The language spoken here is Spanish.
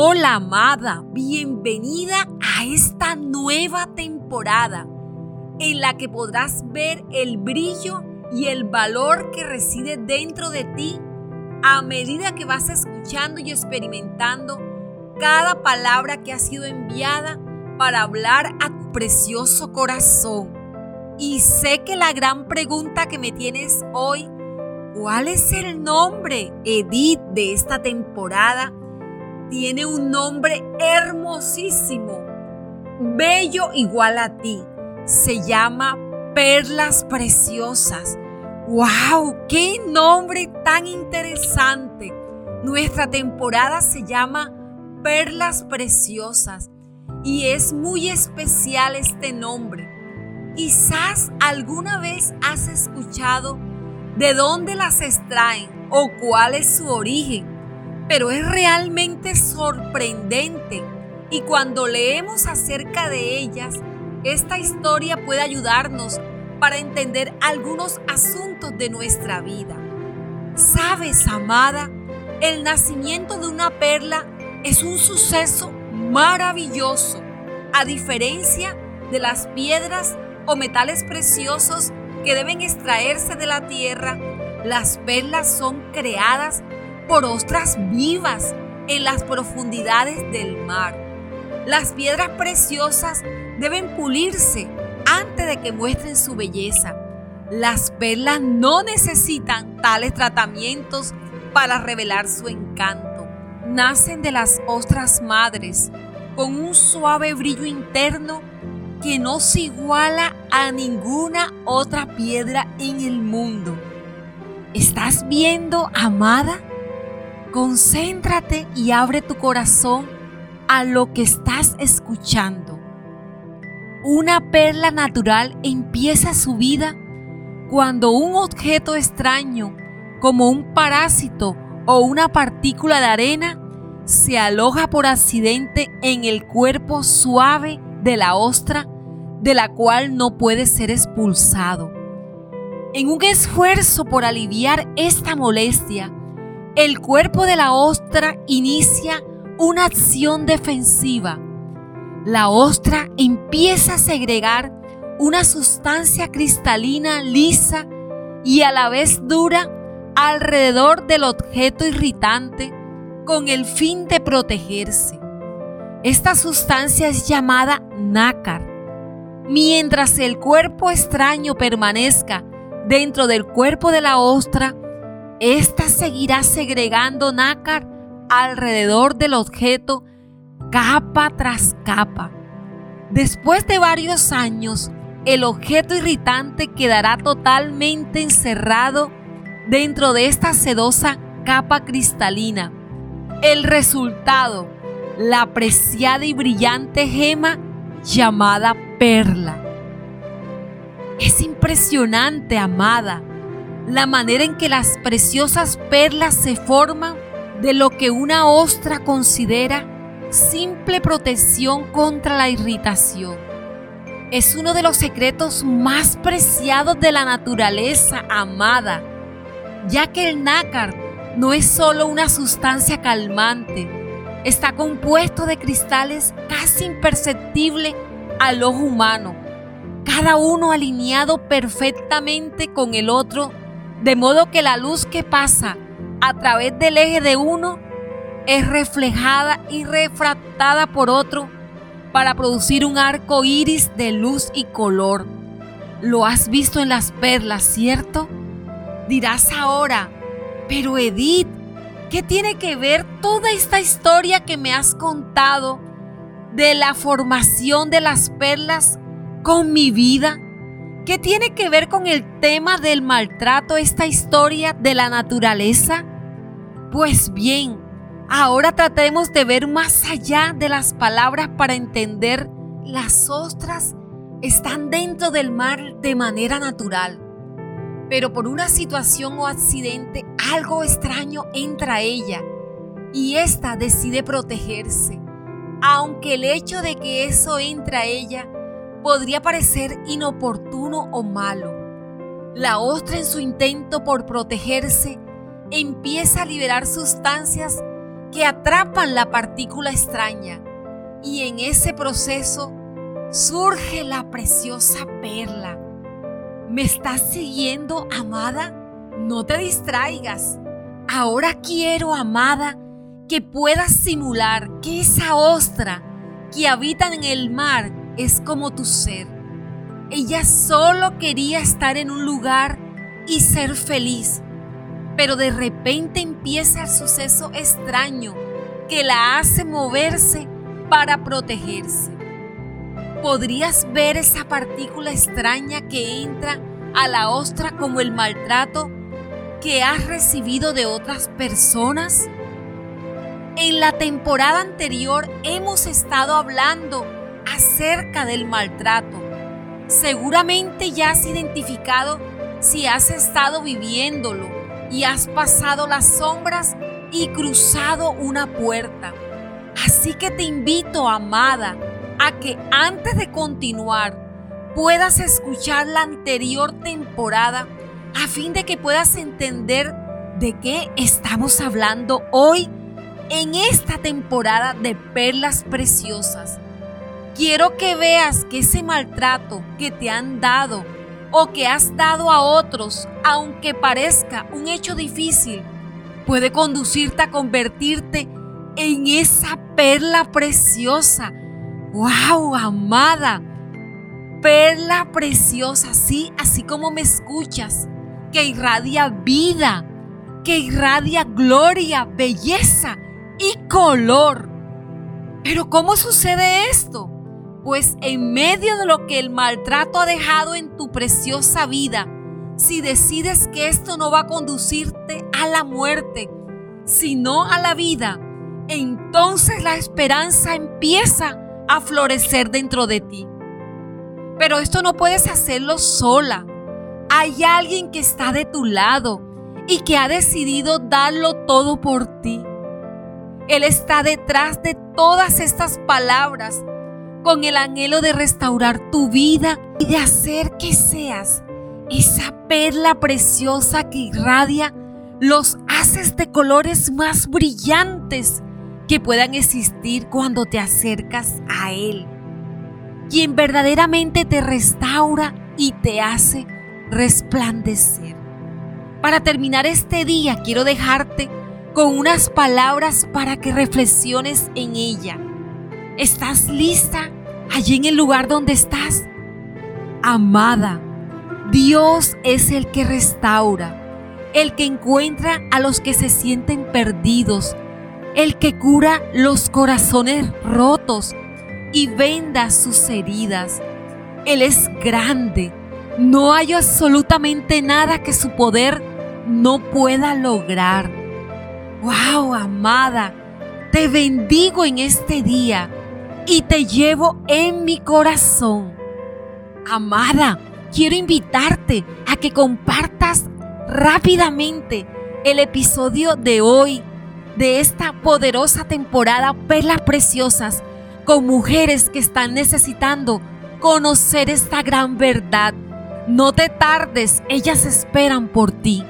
Hola amada, bienvenida a esta nueva temporada en la que podrás ver el brillo y el valor que reside dentro de ti a medida que vas escuchando y experimentando cada palabra que ha sido enviada para hablar a tu precioso corazón. Y sé que la gran pregunta que me tienes hoy, ¿cuál es el nombre, Edith, de esta temporada? Tiene un nombre hermosísimo, bello igual a ti. Se llama Perlas Preciosas. ¡Wow! ¡Qué nombre tan interesante! Nuestra temporada se llama Perlas Preciosas y es muy especial este nombre. Quizás alguna vez has escuchado de dónde las extraen o cuál es su origen pero es realmente sorprendente y cuando leemos acerca de ellas, esta historia puede ayudarnos para entender algunos asuntos de nuestra vida. Sabes, amada, el nacimiento de una perla es un suceso maravilloso, a diferencia de las piedras o metales preciosos que deben extraerse de la tierra, las perlas son creadas por ostras vivas en las profundidades del mar. Las piedras preciosas deben pulirse antes de que muestren su belleza. Las perlas no necesitan tales tratamientos para revelar su encanto. Nacen de las ostras madres con un suave brillo interno que no se iguala a ninguna otra piedra en el mundo. ¿Estás viendo, amada? Concéntrate y abre tu corazón a lo que estás escuchando. Una perla natural empieza su vida cuando un objeto extraño, como un parásito o una partícula de arena, se aloja por accidente en el cuerpo suave de la ostra, de la cual no puede ser expulsado. En un esfuerzo por aliviar esta molestia, el cuerpo de la ostra inicia una acción defensiva. La ostra empieza a segregar una sustancia cristalina lisa y a la vez dura alrededor del objeto irritante con el fin de protegerse. Esta sustancia es llamada nácar. Mientras el cuerpo extraño permanezca dentro del cuerpo de la ostra, esta seguirá segregando nácar alrededor del objeto capa tras capa. Después de varios años, el objeto irritante quedará totalmente encerrado dentro de esta sedosa capa cristalina. El resultado, la preciada y brillante gema llamada perla. Es impresionante, amada la manera en que las preciosas perlas se forman de lo que una ostra considera simple protección contra la irritación. Es uno de los secretos más preciados de la naturaleza amada, ya que el nácar no es solo una sustancia calmante, está compuesto de cristales casi imperceptibles al ojo humano, cada uno alineado perfectamente con el otro de modo que la luz que pasa a través del eje de uno es reflejada y refractada por otro para producir un arco iris de luz y color. Lo has visto en las perlas, ¿cierto? Dirás ahora, pero Edith, ¿qué tiene que ver toda esta historia que me has contado de la formación de las perlas con mi vida? ¿Qué tiene que ver con el tema del maltrato esta historia de la naturaleza? Pues bien, ahora tratemos de ver más allá de las palabras para entender las ostras están dentro del mar de manera natural. Pero por una situación o accidente, algo extraño entra a ella y ésta decide protegerse. Aunque el hecho de que eso entra a ella podría parecer inoportuno o malo. La ostra en su intento por protegerse empieza a liberar sustancias que atrapan la partícula extraña y en ese proceso surge la preciosa perla. ¿Me estás siguiendo, amada? No te distraigas. Ahora quiero, amada, que puedas simular que esa ostra que habita en el mar es como tu ser. Ella solo quería estar en un lugar y ser feliz, pero de repente empieza el suceso extraño que la hace moverse para protegerse. ¿Podrías ver esa partícula extraña que entra a la ostra como el maltrato que has recibido de otras personas? En la temporada anterior hemos estado hablando acerca del maltrato. Seguramente ya has identificado si has estado viviéndolo y has pasado las sombras y cruzado una puerta. Así que te invito, amada, a que antes de continuar puedas escuchar la anterior temporada a fin de que puedas entender de qué estamos hablando hoy en esta temporada de perlas preciosas. Quiero que veas que ese maltrato que te han dado o que has dado a otros, aunque parezca un hecho difícil, puede conducirte a convertirte en esa perla preciosa ¡Wow, amada! Perla preciosa, sí, así como me escuchas, que irradia vida, que irradia gloria, belleza y color. Pero ¿cómo sucede esto? Pues en medio de lo que el maltrato ha dejado en tu preciosa vida, si decides que esto no va a conducirte a la muerte, sino a la vida, entonces la esperanza empieza a florecer dentro de ti. Pero esto no puedes hacerlo sola. Hay alguien que está de tu lado y que ha decidido darlo todo por ti. Él está detrás de todas estas palabras con el anhelo de restaurar tu vida y de hacer que seas esa perla preciosa que irradia los haces de colores más brillantes que puedan existir cuando te acercas a Él, quien verdaderamente te restaura y te hace resplandecer. Para terminar este día quiero dejarte con unas palabras para que reflexiones en ella. ¿Estás lista allí en el lugar donde estás? Amada, Dios es el que restaura, el que encuentra a los que se sienten perdidos, el que cura los corazones rotos y venda sus heridas. Él es grande. No hay absolutamente nada que su poder no pueda lograr. ¡Wow, amada! Te bendigo en este día y te llevo en mi corazón. Amada, quiero invitarte a que compartas rápidamente el episodio de hoy de esta poderosa temporada Perlas Preciosas con mujeres que están necesitando conocer esta gran verdad. No te tardes, ellas esperan por ti.